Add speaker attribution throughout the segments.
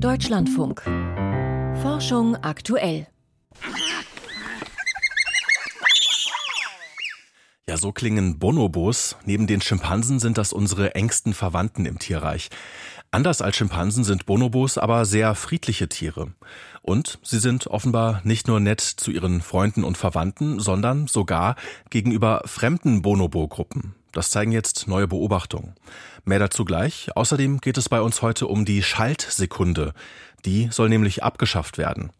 Speaker 1: Deutschlandfunk. Forschung aktuell.
Speaker 2: Ja, so klingen Bonobos. Neben den Schimpansen sind das unsere engsten Verwandten im Tierreich. Anders als Schimpansen sind Bonobos aber sehr friedliche Tiere. Und sie sind offenbar nicht nur nett zu ihren Freunden und Verwandten, sondern sogar gegenüber fremden Bonobo-Gruppen. Das zeigen jetzt neue Beobachtungen. Mehr dazu gleich. Außerdem geht es bei uns heute um die Schaltsekunde. Die soll nämlich abgeschafft werden.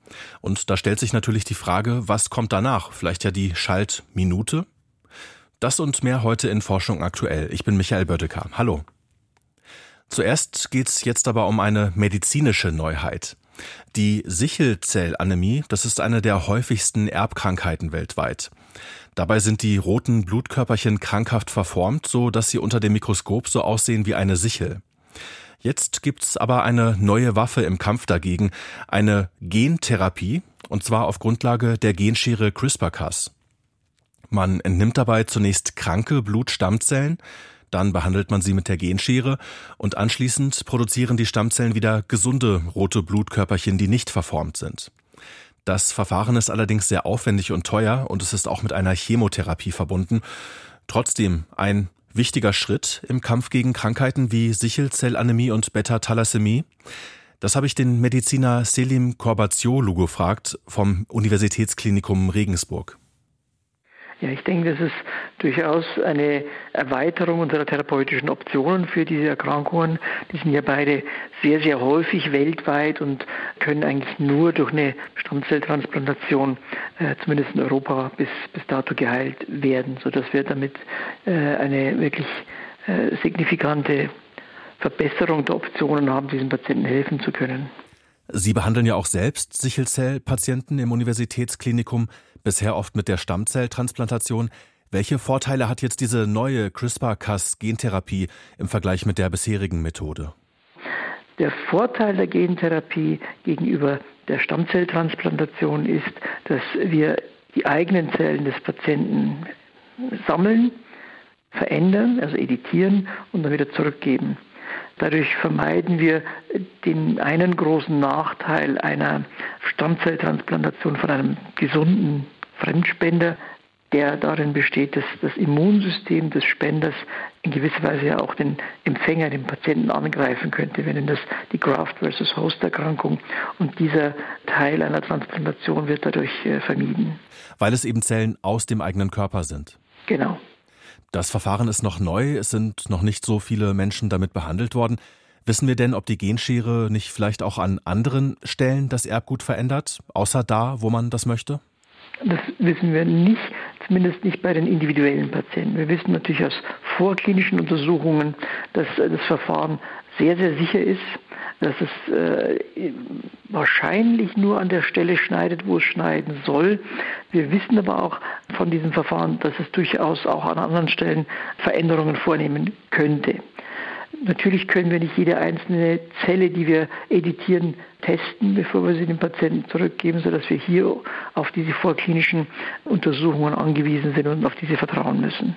Speaker 2: Und da stellt sich natürlich die Frage, was kommt danach? Vielleicht ja die Schaltminute? Das und mehr heute in Forschung aktuell. Ich bin Michael Böttecker. Hallo. Zuerst geht's jetzt aber um eine medizinische Neuheit. Die Sichelzellanämie, das ist eine der häufigsten Erbkrankheiten weltweit. Dabei sind die roten Blutkörperchen krankhaft verformt, so dass sie unter dem Mikroskop so aussehen wie eine Sichel. Jetzt gibt's aber eine neue Waffe im Kampf dagegen, eine Gentherapie, und zwar auf Grundlage der Genschere CRISPR-Cas. Man entnimmt dabei zunächst kranke Blutstammzellen, dann behandelt man sie mit der Genschere und anschließend produzieren die Stammzellen wieder gesunde rote Blutkörperchen, die nicht verformt sind. Das Verfahren ist allerdings sehr aufwendig und teuer und es ist auch mit einer Chemotherapie verbunden. Trotzdem ein wichtiger Schritt im Kampf gegen Krankheiten wie Sichelzellanämie und Beta-Thalassämie. Das habe ich den Mediziner Selim Korbaziolu gefragt vom Universitätsklinikum Regensburg.
Speaker 3: Ja, ich denke, das ist durchaus eine Erweiterung unserer therapeutischen Optionen für diese Erkrankungen. Die sind ja beide sehr, sehr häufig weltweit und können eigentlich nur durch eine Stammzelltransplantation, äh, zumindest in Europa, bis, bis dato geheilt werden, sodass wir damit äh, eine wirklich äh, signifikante Verbesserung der Optionen haben, diesen Patienten helfen zu können.
Speaker 2: Sie behandeln ja auch selbst Sichelzellpatienten im Universitätsklinikum bisher oft mit der Stammzelltransplantation. Welche Vorteile hat jetzt diese neue CRISPR-Cas-Gentherapie im Vergleich mit der bisherigen Methode?
Speaker 3: Der Vorteil der Gentherapie gegenüber der Stammzelltransplantation ist, dass wir die eigenen Zellen des Patienten sammeln, verändern, also editieren und dann wieder zurückgeben. Dadurch vermeiden wir den einen großen Nachteil einer Stammzelltransplantation von einem gesunden Fremdspender, der darin besteht, dass das Immunsystem des Spenders in gewisser Weise ja auch den Empfänger, den Patienten angreifen könnte. Wir nennen das die Graft versus Host Erkrankung und dieser Teil einer Transplantation wird dadurch äh, vermieden.
Speaker 2: Weil es eben Zellen aus dem eigenen Körper sind.
Speaker 3: Genau.
Speaker 2: Das Verfahren ist noch neu, es sind noch nicht so viele Menschen damit behandelt worden. Wissen wir denn, ob die Genschere nicht vielleicht auch an anderen Stellen das Erbgut verändert, außer da, wo man das möchte?
Speaker 3: Das wissen wir nicht, zumindest nicht bei den individuellen Patienten. Wir wissen natürlich aus vorklinischen Untersuchungen, dass das Verfahren sehr, sehr sicher ist, dass es äh, wahrscheinlich nur an der Stelle schneidet, wo es schneiden soll. Wir wissen aber auch von diesem Verfahren, dass es durchaus auch an anderen Stellen Veränderungen vornehmen könnte. Natürlich können wir nicht jede einzelne Zelle, die wir editieren, testen, bevor wir sie dem Patienten zurückgeben, sodass wir hier auf diese vorklinischen Untersuchungen angewiesen sind und auf diese vertrauen müssen.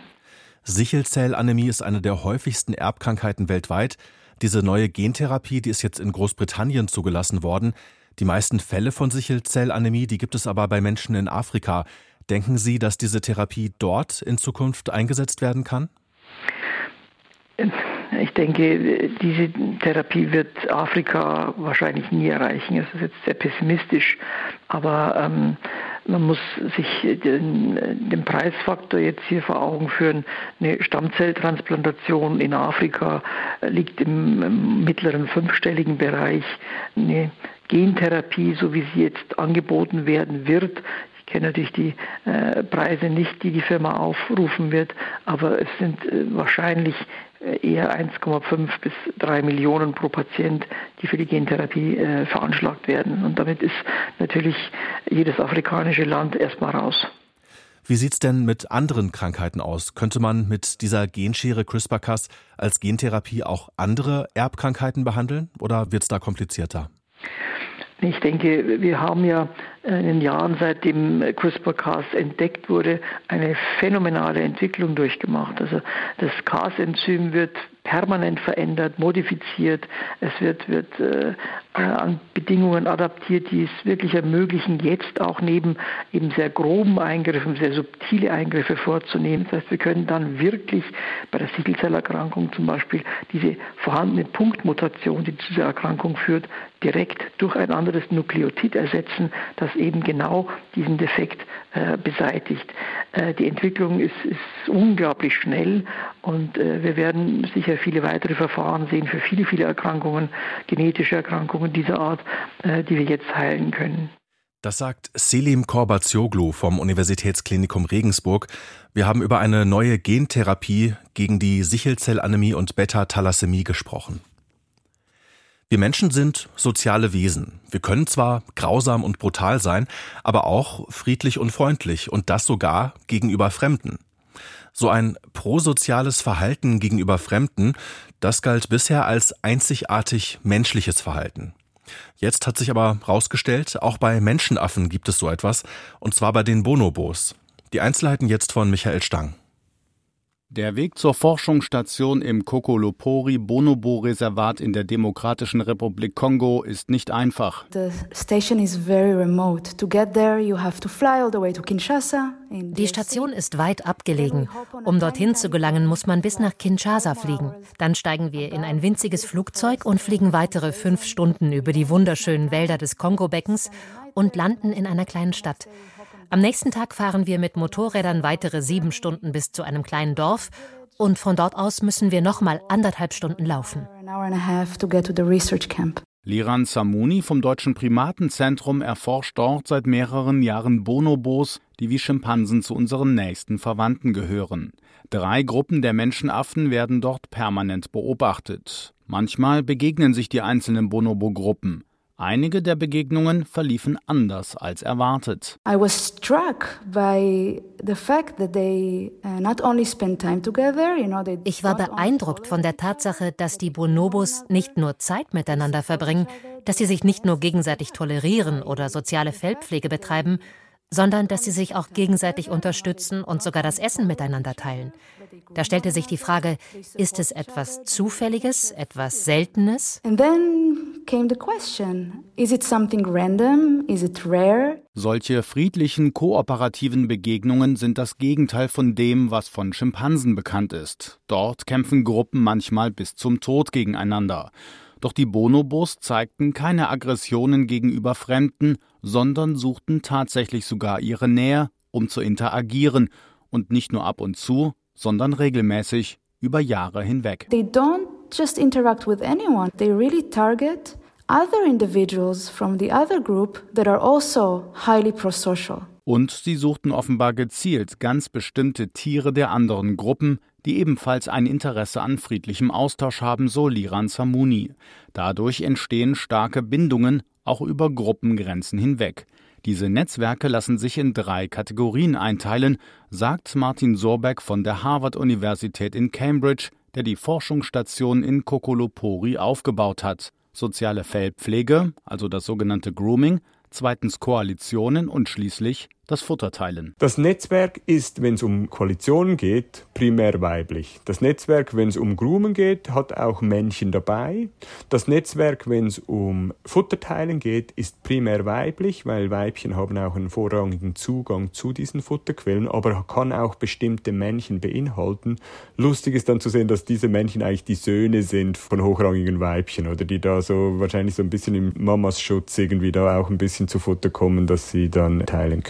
Speaker 2: Sichelzellanämie ist eine der häufigsten Erbkrankheiten weltweit. Diese neue Gentherapie, die ist jetzt in Großbritannien zugelassen worden. Die meisten Fälle von Sichelzellanämie, die gibt es aber bei Menschen in Afrika. Denken Sie, dass diese Therapie dort in Zukunft eingesetzt werden kann?
Speaker 3: Ich denke, diese Therapie wird Afrika wahrscheinlich nie erreichen. Es ist jetzt sehr pessimistisch, aber ähm, man muss sich den, den, Preisfaktor jetzt hier vor Augen führen. Eine Stammzelltransplantation in Afrika liegt im, im mittleren fünfstelligen Bereich. Eine Gentherapie, so wie sie jetzt angeboten werden wird, ich kenne natürlich die äh, Preise nicht, die die Firma aufrufen wird, aber es sind äh, wahrscheinlich eher 1,5 bis 3 Millionen pro Patient, die für die Gentherapie äh, veranschlagt werden. Und damit ist natürlich jedes afrikanische Land erstmal raus.
Speaker 2: Wie sieht es denn mit anderen Krankheiten aus? Könnte man mit dieser Genschere CRISPR-Cas als Gentherapie auch andere Erbkrankheiten behandeln oder wird es da komplizierter?
Speaker 3: Ich denke, wir haben ja in den Jahren, seitdem CRISPR-Cas entdeckt wurde, eine phänomenale Entwicklung durchgemacht. Also das Cas-Enzym wird permanent verändert, modifiziert. Es wird, wird äh, an Bedingungen adaptiert, die es wirklich ermöglichen, jetzt auch neben eben sehr groben Eingriffen, sehr subtile Eingriffe vorzunehmen. Das heißt, wir können dann wirklich bei der Sickelzellerkrankung zum Beispiel diese vorhandene Punktmutation, die zu dieser Erkrankung führt, direkt durch ein anderes Nukleotid ersetzen, das eben genau diesen Defekt äh, beseitigt. Äh, die Entwicklung ist, ist, unglaublich schnell und äh, wir werden sicher viele weitere Verfahren sehen für viele, viele Erkrankungen, genetische Erkrankungen dieser Art, äh, die wir jetzt heilen können.
Speaker 2: Das sagt Selim Korbazioglu vom Universitätsklinikum Regensburg. Wir haben über eine neue Gentherapie gegen die Sichelzellanämie und Beta-Thalassämie gesprochen. Wir Menschen sind soziale Wesen. Wir können zwar grausam und brutal sein, aber auch friedlich und freundlich und das sogar gegenüber Fremden. So ein prosoziales Verhalten gegenüber Fremden, das galt bisher als einzigartig menschliches Verhalten. Jetzt hat sich aber herausgestellt, auch bei Menschenaffen gibt es so etwas, und zwar bei den Bonobos. Die Einzelheiten jetzt von Michael Stang.
Speaker 4: Der Weg zur Forschungsstation im Kokolopori Bonobo Reservat in der Demokratischen Republik Kongo ist nicht einfach.
Speaker 5: Die Station ist weit abgelegen. Um dorthin zu gelangen, muss man bis nach Kinshasa fliegen. Dann steigen wir in ein winziges Flugzeug und fliegen weitere fünf Stunden über die wunderschönen Wälder des Kongo-Beckens und landen in einer kleinen Stadt. Am nächsten Tag fahren wir mit Motorrädern weitere sieben Stunden bis zu einem kleinen Dorf und von dort aus müssen wir nochmal anderthalb Stunden laufen.
Speaker 4: Liran Samuni vom Deutschen Primatenzentrum erforscht dort seit mehreren Jahren Bonobos, die wie Schimpansen zu unseren nächsten Verwandten gehören. Drei Gruppen der Menschenaffen werden dort permanent beobachtet. Manchmal begegnen sich die einzelnen Bonobo-Gruppen. Einige der Begegnungen verliefen anders als erwartet. Ich
Speaker 5: war beeindruckt von der Tatsache, dass die Bonobos nicht nur Zeit miteinander verbringen, dass sie sich nicht nur gegenseitig tolerieren oder soziale Feldpflege betreiben, sondern dass sie sich auch gegenseitig unterstützen und sogar das Essen miteinander teilen. Da stellte sich die Frage, ist es etwas Zufälliges, etwas Seltenes?
Speaker 4: Solche friedlichen, kooperativen Begegnungen sind das Gegenteil von dem, was von Schimpansen bekannt ist. Dort kämpfen Gruppen manchmal bis zum Tod gegeneinander. Doch die Bonobos zeigten keine Aggressionen gegenüber Fremden, sondern suchten tatsächlich sogar ihre Nähe, um zu interagieren und nicht nur ab und zu, sondern regelmäßig über Jahre hinweg. They don't just interact with anyone. They really target other individuals from the other group that are also highly prosocial. Und sie suchten offenbar gezielt ganz bestimmte Tiere der anderen Gruppen, die ebenfalls ein Interesse an friedlichem Austausch haben, so Liran Samuni. Dadurch entstehen starke Bindungen, auch über Gruppengrenzen hinweg. Diese Netzwerke lassen sich in drei Kategorien einteilen, sagt Martin Sorbeck von der Harvard-Universität in Cambridge, der die Forschungsstation in Kokolopori aufgebaut hat. Soziale Fellpflege, also das sogenannte Grooming, zweitens Koalitionen und schließlich das Futter teilen.
Speaker 6: Das Netzwerk ist, wenn es um Koalitionen geht, primär weiblich. Das Netzwerk, wenn es um Groomen geht, hat auch Männchen dabei. Das Netzwerk, wenn es um Futterteilen geht, ist primär weiblich, weil Weibchen haben auch einen vorrangigen Zugang zu diesen Futterquellen, aber kann auch bestimmte Männchen beinhalten. Lustig ist dann zu sehen, dass diese Männchen eigentlich die Söhne sind von hochrangigen Weibchen oder die da so wahrscheinlich so ein bisschen im Mamas Schutz irgendwie da auch ein bisschen zu Futter kommen, dass sie dann teilen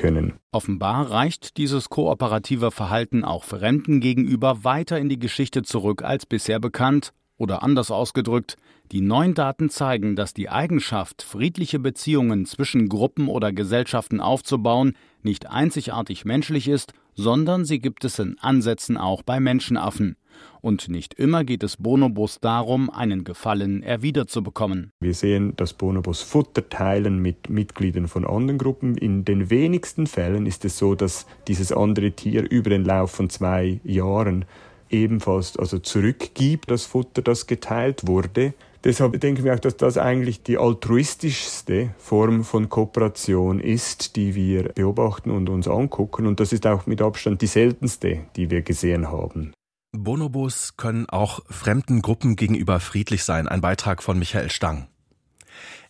Speaker 4: Offenbar reicht dieses kooperative Verhalten auch Fremden gegenüber weiter in die Geschichte zurück als bisher bekannt, oder anders ausgedrückt, die neuen Daten zeigen, dass die Eigenschaft, friedliche Beziehungen zwischen Gruppen oder Gesellschaften aufzubauen, nicht einzigartig menschlich ist, sondern sie gibt es in Ansätzen auch bei Menschenaffen. Und nicht immer geht es Bonobos darum, einen Gefallen erwidert zu bekommen.
Speaker 6: Wir sehen, dass Bonobos Futter teilen mit Mitgliedern von anderen Gruppen. In den wenigsten Fällen ist es so, dass dieses andere Tier über den Lauf von zwei Jahren ebenfalls also zurückgibt, das Futter, das geteilt wurde. Deshalb denken wir auch, dass das eigentlich die altruistischste Form von Kooperation ist, die wir beobachten und uns angucken. Und das ist auch mit Abstand die seltenste, die wir gesehen haben.
Speaker 2: Bonobos können auch fremden Gruppen gegenüber friedlich sein. Ein Beitrag von Michael Stang.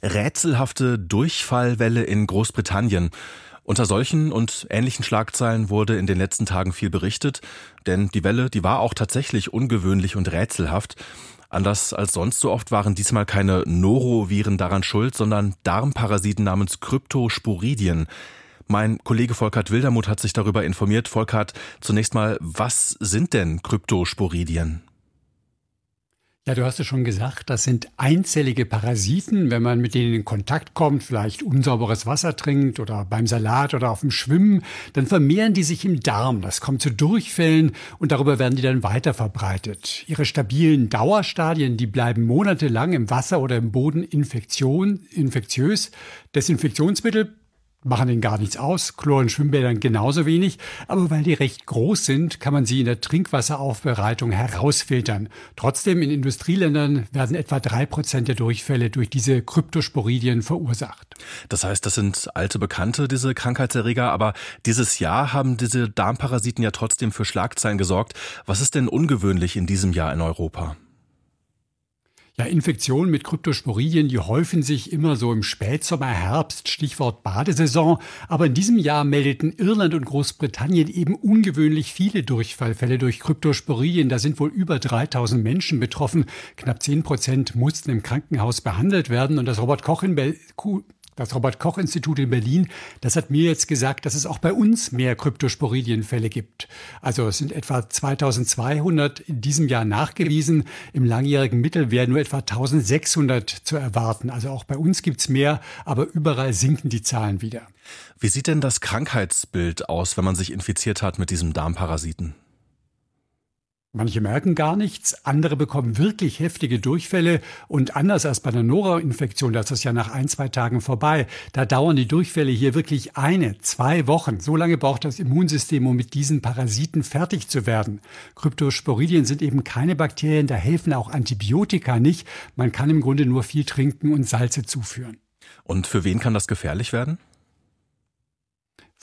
Speaker 2: Rätselhafte Durchfallwelle in Großbritannien. Unter solchen und ähnlichen Schlagzeilen wurde in den letzten Tagen viel berichtet, denn die Welle, die war auch tatsächlich ungewöhnlich und rätselhaft. Anders als sonst so oft waren diesmal keine Noroviren daran schuld, sondern Darmparasiten namens Kryptosporidien. Mein Kollege Volkert Wildermuth hat sich darüber informiert. Volkert, zunächst mal, was sind denn Kryptosporidien?
Speaker 7: Ja, du hast es schon gesagt, das sind einzellige Parasiten. Wenn man mit denen in Kontakt kommt, vielleicht unsauberes Wasser trinkt oder beim Salat oder auf dem Schwimmen, dann vermehren die sich im Darm. Das kommt zu Durchfällen und darüber werden die dann weiter verbreitet. Ihre stabilen Dauerstadien, die bleiben monatelang im Wasser oder im Boden Infektion, infektiös. Desinfektionsmittel machen ihnen gar nichts aus, Chlor in Schwimmbädern genauso wenig, aber weil die recht groß sind, kann man sie in der Trinkwasseraufbereitung herausfiltern. Trotzdem in Industrieländern werden etwa drei Prozent der Durchfälle durch diese Kryptosporidien verursacht.
Speaker 2: Das heißt, das sind alte Bekannte, diese Krankheitserreger, aber dieses Jahr haben diese Darmparasiten ja trotzdem für Schlagzeilen gesorgt. Was ist denn ungewöhnlich in diesem Jahr in Europa?
Speaker 7: Ja, Infektionen mit Kryptosporidien, die häufen sich immer so im Spätsommer, Herbst, Stichwort Badesaison. Aber in diesem Jahr meldeten Irland und Großbritannien eben ungewöhnlich viele Durchfallfälle durch Kryptosporidien. Da sind wohl über 3000 Menschen betroffen. Knapp 10 Prozent mussten im Krankenhaus behandelt werden. Und das Robert Koch in das Robert-Koch-Institut in Berlin, das hat mir jetzt gesagt, dass es auch bei uns mehr Kryptosporidienfälle gibt. Also es sind etwa 2200 in diesem Jahr nachgewiesen. Im langjährigen Mittel wären nur etwa 1600 zu erwarten. Also auch bei uns gibt's mehr, aber überall sinken die Zahlen wieder.
Speaker 2: Wie sieht denn das Krankheitsbild aus, wenn man sich infiziert hat mit diesem Darmparasiten?
Speaker 7: Manche merken gar nichts, andere bekommen wirklich heftige Durchfälle und anders als bei einer Nora-Infektion, das ist ja nach ein, zwei Tagen vorbei, da dauern die Durchfälle hier wirklich eine, zwei Wochen. So lange braucht das Immunsystem, um mit diesen Parasiten fertig zu werden. Kryptosporidien sind eben keine Bakterien, da helfen auch Antibiotika nicht. Man kann im Grunde nur viel trinken und Salze zuführen.
Speaker 2: Und für wen kann das gefährlich werden?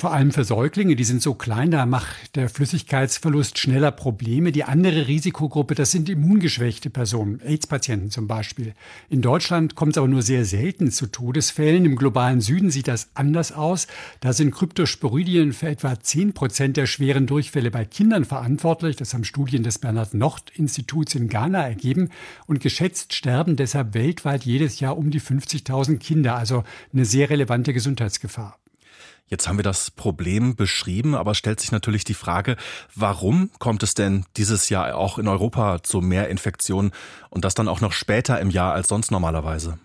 Speaker 7: Vor allem für Säuglinge, die sind so klein, da macht der Flüssigkeitsverlust schneller Probleme. Die andere Risikogruppe, das sind immungeschwächte Personen, AIDS-Patienten zum Beispiel. In Deutschland kommt es aber nur sehr selten zu Todesfällen. Im globalen Süden sieht das anders aus. Da sind Kryptosporidien für etwa 10 Prozent der schweren Durchfälle bei Kindern verantwortlich. Das haben Studien des Bernhard-Nocht-Instituts in Ghana ergeben. Und geschätzt sterben deshalb weltweit jedes Jahr um die 50.000 Kinder. Also eine sehr relevante Gesundheitsgefahr.
Speaker 2: Jetzt haben wir das Problem beschrieben, aber stellt sich natürlich die Frage, warum kommt es denn dieses Jahr auch in Europa zu mehr Infektionen und das dann auch noch später im Jahr als sonst normalerweise?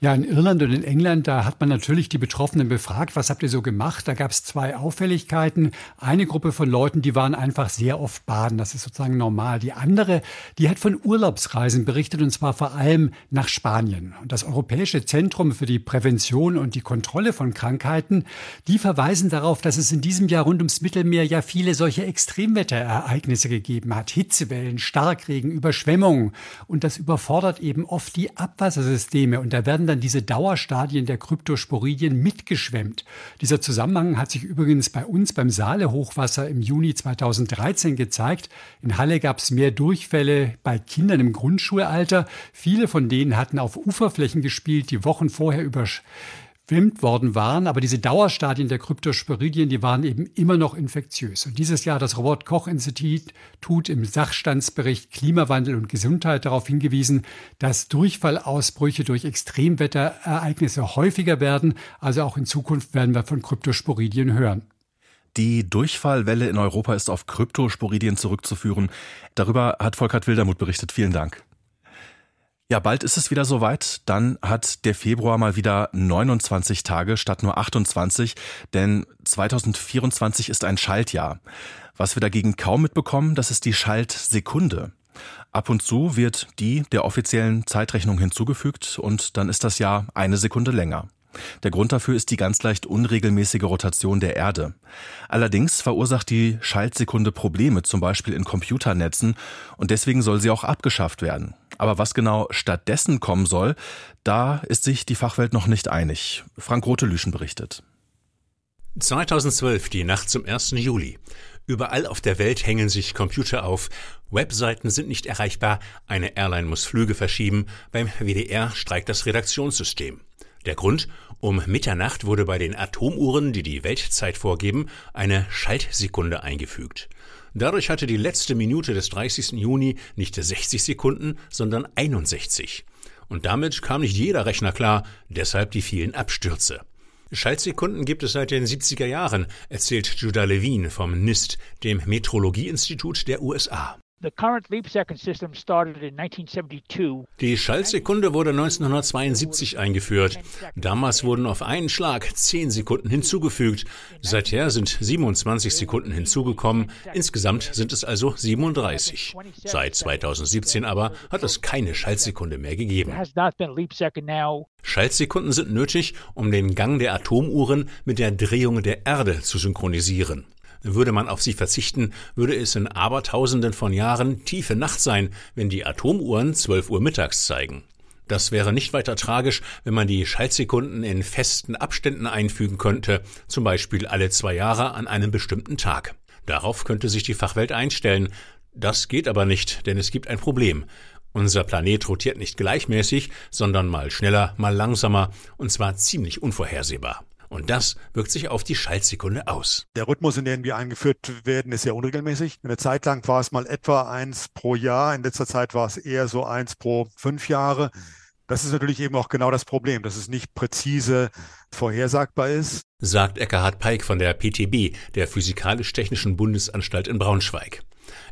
Speaker 7: Ja, in Irland und in England, da hat man natürlich die Betroffenen befragt, was habt ihr so gemacht? Da gab es zwei Auffälligkeiten. Eine Gruppe von Leuten, die waren einfach sehr oft baden, das ist sozusagen normal. Die andere, die hat von Urlaubsreisen berichtet und zwar vor allem nach Spanien. Und das Europäische Zentrum für die Prävention und die Kontrolle von Krankheiten, die verweisen darauf, dass es in diesem Jahr rund ums Mittelmeer ja viele solche Extremwetterereignisse gegeben hat. Hitzewellen, Starkregen, Überschwemmungen. Und das überfordert eben oft die Abwassersysteme und da werden dann diese Dauerstadien der Kryptosporidien mitgeschwemmt. Dieser Zusammenhang hat sich übrigens bei uns beim Saale-Hochwasser im Juni 2013 gezeigt. In Halle gab es mehr Durchfälle bei Kindern im Grundschulalter. Viele von denen hatten auf Uferflächen gespielt, die Wochen vorher über gefilmt worden waren, aber diese Dauerstadien der Kryptosporidien, die waren eben immer noch infektiös. Und dieses Jahr das Robert Koch Institut im Sachstandsbericht Klimawandel und Gesundheit darauf hingewiesen, dass Durchfallausbrüche durch Extremwetterereignisse häufiger werden. Also auch in Zukunft werden wir von Kryptosporidien hören.
Speaker 2: Die Durchfallwelle in Europa ist auf Kryptosporidien zurückzuführen. Darüber hat Volkert Wildermuth berichtet. Vielen Dank. Ja, bald ist es wieder soweit. Dann hat der Februar mal wieder 29 Tage statt nur 28, denn 2024 ist ein Schaltjahr. Was wir dagegen kaum mitbekommen, das ist die Schaltsekunde. Ab und zu wird die der offiziellen Zeitrechnung hinzugefügt und dann ist das Jahr eine Sekunde länger. Der Grund dafür ist die ganz leicht unregelmäßige Rotation der Erde. Allerdings verursacht die Schaltsekunde Probleme, zum Beispiel in Computernetzen, und deswegen soll sie auch abgeschafft werden. Aber was genau stattdessen kommen soll, da ist sich die Fachwelt noch nicht einig. Frank Rotelüschen berichtet.
Speaker 8: 2012, die Nacht zum 1. Juli. Überall auf der Welt hängen sich Computer auf. Webseiten sind nicht erreichbar. Eine Airline muss Flüge verschieben. Beim WDR streikt das Redaktionssystem. Der Grund? Um Mitternacht wurde bei den Atomuhren, die die Weltzeit vorgeben, eine Schaltsekunde eingefügt. Dadurch hatte die letzte Minute des 30. Juni nicht 60 Sekunden, sondern 61. Und damit kam nicht jeder Rechner klar, deshalb die vielen Abstürze. Schaltsekunden gibt es seit den 70er Jahren, erzählt Judah Levine vom NIST, dem Metrologieinstitut der USA. Die Schaltsekunde wurde 1972 eingeführt. Damals wurden auf einen Schlag 10 Sekunden hinzugefügt. Seither sind 27 Sekunden hinzugekommen. Insgesamt sind es also 37. Seit 2017 aber hat es keine Schaltsekunde mehr gegeben. Schaltsekunden sind nötig, um den Gang der Atomuhren mit der Drehung der Erde zu synchronisieren. Würde man auf sie verzichten, würde es in Abertausenden von Jahren tiefe Nacht sein, wenn die Atomuhren 12 Uhr mittags zeigen. Das wäre nicht weiter tragisch, wenn man die Schaltsekunden in festen Abständen einfügen könnte, zum Beispiel alle zwei Jahre an einem bestimmten Tag. Darauf könnte sich die Fachwelt einstellen. Das geht aber nicht, denn es gibt ein Problem. Unser Planet rotiert nicht gleichmäßig, sondern mal schneller, mal langsamer, und zwar ziemlich unvorhersehbar. Und das wirkt sich auf die Schaltsekunde aus.
Speaker 9: Der Rhythmus, in dem wir eingeführt werden, ist sehr unregelmäßig. Eine Zeit lang war es mal etwa eins pro Jahr. In letzter Zeit war es eher so eins pro fünf Jahre. Das ist natürlich eben auch genau das Problem, dass es nicht präzise vorhersagbar ist.
Speaker 8: Sagt Eckhard Peik von der PTB, der Physikalisch-Technischen Bundesanstalt in Braunschweig.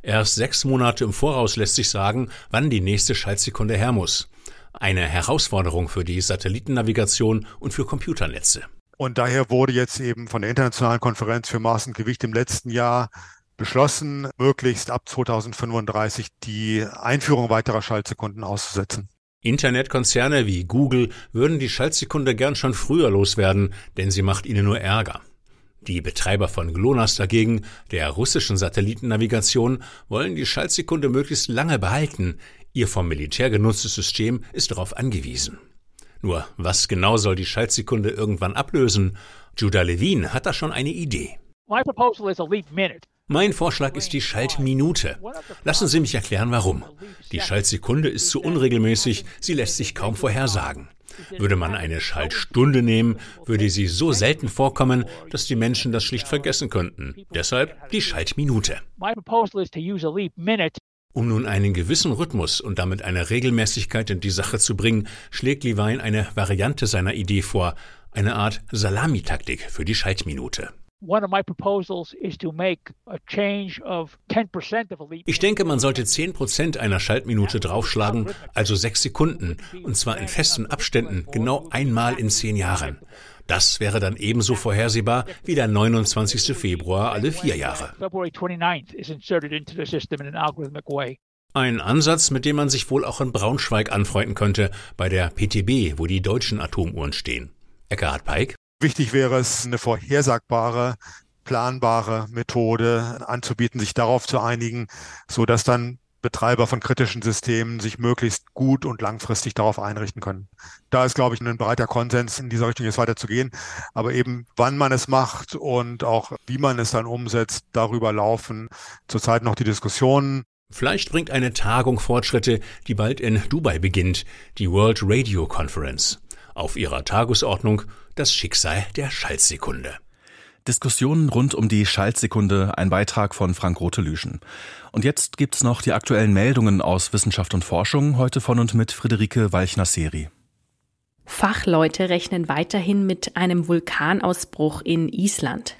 Speaker 8: Erst sechs Monate im Voraus lässt sich sagen, wann die nächste Schaltsekunde her muss. Eine Herausforderung für die Satellitennavigation und für Computernetze.
Speaker 9: Und daher wurde jetzt eben von der Internationalen Konferenz für Maß und Gewicht im letzten Jahr beschlossen, möglichst ab 2035 die Einführung weiterer Schaltsekunden auszusetzen.
Speaker 8: Internetkonzerne wie Google würden die Schaltsekunde gern schon früher loswerden, denn sie macht ihnen nur Ärger. Die Betreiber von GLONASS dagegen, der russischen Satellitennavigation, wollen die Schaltsekunde möglichst lange behalten. Ihr vom Militär genutztes System ist darauf angewiesen. Nur was genau soll die Schaltsekunde irgendwann ablösen? Judah Levine hat da schon eine Idee. Mein Vorschlag ist die Schaltminute. Lassen Sie mich erklären, warum. Die Schaltsekunde ist zu unregelmäßig, sie lässt sich kaum vorhersagen. Würde man eine Schaltstunde nehmen, würde sie so selten vorkommen, dass die Menschen das schlicht vergessen könnten. Deshalb die Schaltminute. Um nun einen gewissen Rhythmus und damit eine Regelmäßigkeit in die Sache zu bringen, schlägt Levine eine Variante seiner Idee vor, eine Art Salamitaktik für die Schaltminute. Ich denke, man sollte 10% einer Schaltminute draufschlagen, also sechs Sekunden, und zwar in festen Abständen, genau einmal in zehn Jahren. Das wäre dann ebenso vorhersehbar wie der 29. Februar alle vier Jahre. Ein Ansatz, mit dem man sich wohl auch in Braunschweig anfreunden könnte, bei der PTB, wo die deutschen Atomuhren stehen. Eckhard Peik.
Speaker 9: Wichtig wäre es, eine vorhersagbare, planbare Methode anzubieten, sich darauf zu einigen, so dass dann Betreiber von kritischen Systemen sich möglichst gut und langfristig darauf einrichten können. Da ist, glaube ich, ein breiter Konsens, in dieser Richtung jetzt weiter zu gehen. Aber eben, wann man es macht und auch wie man es dann umsetzt, darüber laufen zurzeit noch die Diskussionen.
Speaker 8: Vielleicht bringt eine Tagung Fortschritte, die bald in Dubai beginnt, die World Radio Conference. Auf ihrer Tagesordnung das Schicksal der Schaltsekunde.
Speaker 2: Diskussionen rund um die Schaltsekunde, ein Beitrag von Frank Rote-Lüschen. Und jetzt gibt's noch die aktuellen Meldungen aus Wissenschaft und Forschung, heute von und mit Friederike Walchner-Seri.
Speaker 10: Fachleute rechnen weiterhin mit einem Vulkanausbruch in Island.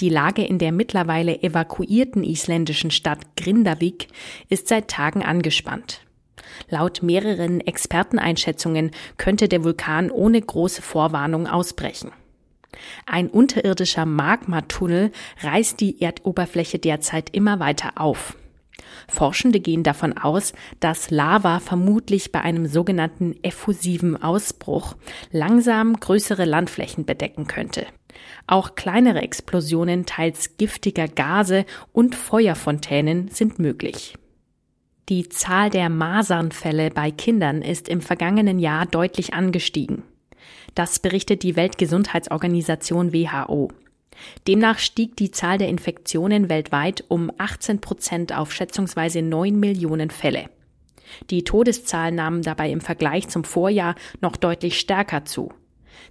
Speaker 10: Die Lage in der mittlerweile evakuierten isländischen Stadt Grindavik ist seit Tagen angespannt. Laut mehreren Experteneinschätzungen könnte der Vulkan ohne große Vorwarnung ausbrechen. Ein unterirdischer Magmatunnel reißt die Erdoberfläche derzeit immer weiter auf. Forschende gehen davon aus, dass Lava vermutlich bei einem sogenannten effusiven Ausbruch langsam größere Landflächen bedecken könnte. Auch kleinere Explosionen teils giftiger Gase und Feuerfontänen sind möglich. Die Zahl der Masernfälle bei Kindern ist im vergangenen Jahr deutlich angestiegen. Das berichtet die Weltgesundheitsorganisation WHO. Demnach stieg die Zahl der Infektionen weltweit um 18 Prozent auf schätzungsweise 9 Millionen Fälle. Die Todeszahlen nahmen dabei im Vergleich zum Vorjahr noch deutlich stärker zu.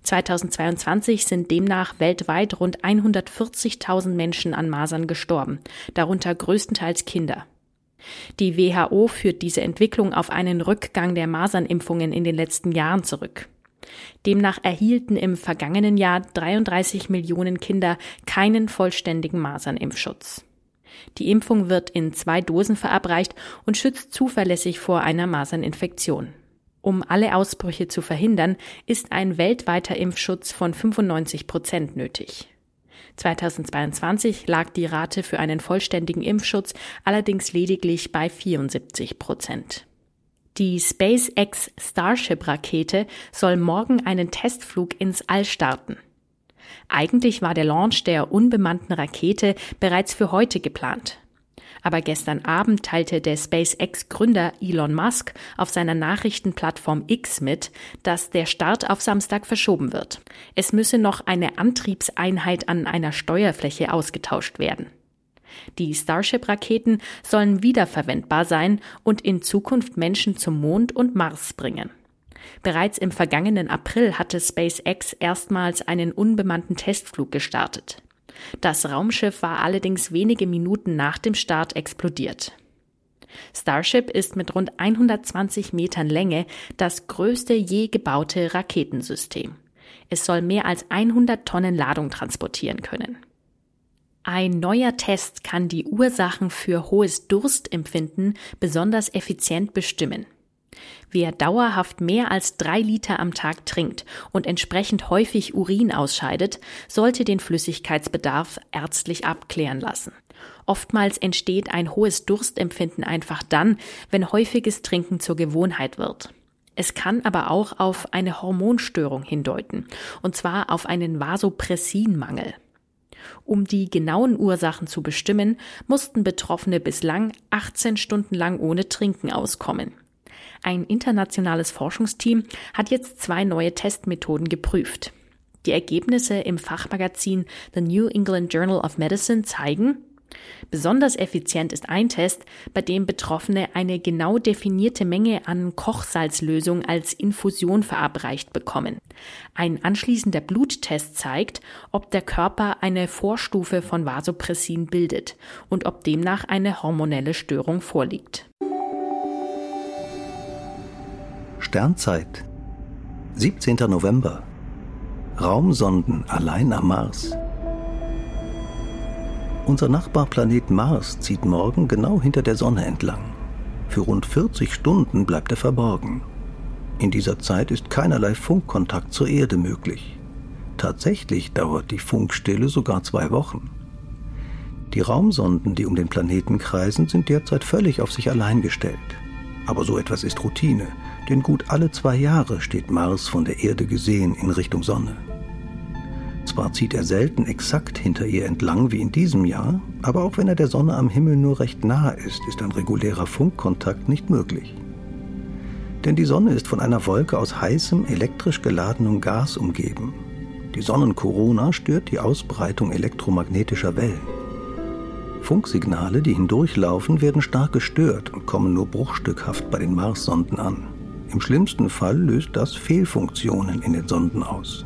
Speaker 10: 2022 sind demnach weltweit rund 140.000 Menschen an Masern gestorben, darunter größtenteils Kinder. Die WHO führt diese Entwicklung auf einen Rückgang der Masernimpfungen in den letzten Jahren zurück. Demnach erhielten im vergangenen Jahr 33 Millionen Kinder keinen vollständigen Masernimpfschutz. Die Impfung wird in zwei Dosen verabreicht und schützt zuverlässig vor einer Maserninfektion. Um alle Ausbrüche zu verhindern, ist ein weltweiter Impfschutz von 95 Prozent nötig. 2022 lag die Rate für einen vollständigen Impfschutz allerdings lediglich bei 74 Prozent. Die SpaceX Starship-Rakete soll morgen einen Testflug ins All starten. Eigentlich war der Launch der unbemannten Rakete bereits für heute geplant. Aber gestern Abend teilte der SpaceX-Gründer Elon Musk auf seiner Nachrichtenplattform X mit, dass der Start auf Samstag verschoben wird. Es müsse noch eine Antriebseinheit an einer Steuerfläche ausgetauscht werden. Die Starship-Raketen sollen wiederverwendbar sein und in Zukunft Menschen zum Mond und Mars bringen. Bereits im vergangenen April hatte SpaceX erstmals einen unbemannten Testflug gestartet. Das Raumschiff war allerdings wenige Minuten nach dem Start explodiert. Starship ist mit rund 120 Metern Länge das größte je gebaute Raketensystem. Es soll mehr als 100 Tonnen Ladung transportieren können. Ein neuer Test kann die Ursachen für hohes Durstempfinden besonders effizient bestimmen. Wer dauerhaft mehr als drei Liter am Tag trinkt und entsprechend häufig Urin ausscheidet, sollte den Flüssigkeitsbedarf ärztlich abklären lassen. Oftmals entsteht ein hohes Durstempfinden einfach dann, wenn häufiges Trinken zur Gewohnheit wird. Es kann aber auch auf eine Hormonstörung hindeuten, und zwar auf einen Vasopressinmangel. Um die genauen Ursachen zu bestimmen, mussten Betroffene bislang 18 Stunden lang ohne Trinken auskommen. Ein internationales Forschungsteam hat jetzt zwei neue Testmethoden geprüft. Die Ergebnisse im Fachmagazin The New England Journal of Medicine zeigen, Besonders effizient ist ein Test, bei dem Betroffene eine genau definierte Menge an Kochsalzlösung als Infusion verabreicht bekommen. Ein anschließender Bluttest zeigt, ob der Körper eine Vorstufe von Vasopressin bildet und ob demnach eine hormonelle Störung vorliegt.
Speaker 11: Sternzeit 17. November Raumsonden allein am Mars unser Nachbarplanet Mars zieht morgen genau hinter der Sonne entlang. Für rund 40 Stunden bleibt er verborgen. In dieser Zeit ist keinerlei Funkkontakt zur Erde möglich. Tatsächlich dauert die Funkstille sogar zwei Wochen. Die Raumsonden, die um den Planeten kreisen, sind derzeit völlig auf sich allein gestellt. Aber so etwas ist Routine, denn gut alle zwei Jahre steht Mars von der Erde gesehen in Richtung Sonne. Zwar zieht er selten exakt hinter ihr entlang wie in diesem Jahr, aber auch wenn er der Sonne am Himmel nur recht nahe ist, ist ein regulärer Funkkontakt nicht möglich. Denn die Sonne ist von einer Wolke aus heißem, elektrisch geladenem Gas umgeben. Die Sonnenkorona stört die Ausbreitung elektromagnetischer Wellen. Funksignale, die hindurchlaufen, werden stark gestört und kommen nur bruchstückhaft bei den Marssonden an. Im schlimmsten Fall löst das Fehlfunktionen in den Sonden aus.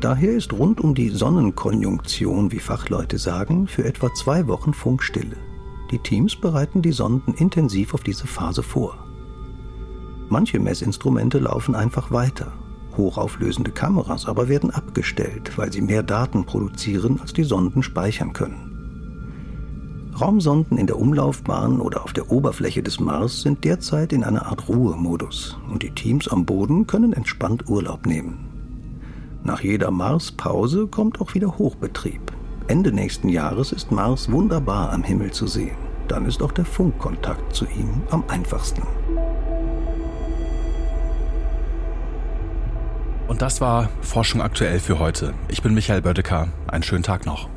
Speaker 11: Daher ist rund um die Sonnenkonjunktion, wie Fachleute sagen, für etwa zwei Wochen Funkstille. Die Teams bereiten die Sonden intensiv auf diese Phase vor. Manche Messinstrumente laufen einfach weiter. Hochauflösende Kameras aber werden abgestellt, weil sie mehr Daten produzieren, als die Sonden speichern können. Raumsonden in der Umlaufbahn oder auf der Oberfläche des Mars sind derzeit in einer Art Ruhemodus und die Teams am Boden können entspannt Urlaub nehmen. Nach jeder Marspause kommt auch wieder Hochbetrieb. Ende nächsten Jahres ist Mars wunderbar am Himmel zu sehen. Dann ist auch der Funkkontakt zu ihm am einfachsten.
Speaker 2: Und das war Forschung aktuell für heute. Ich bin Michael Bödecker. Einen schönen Tag noch.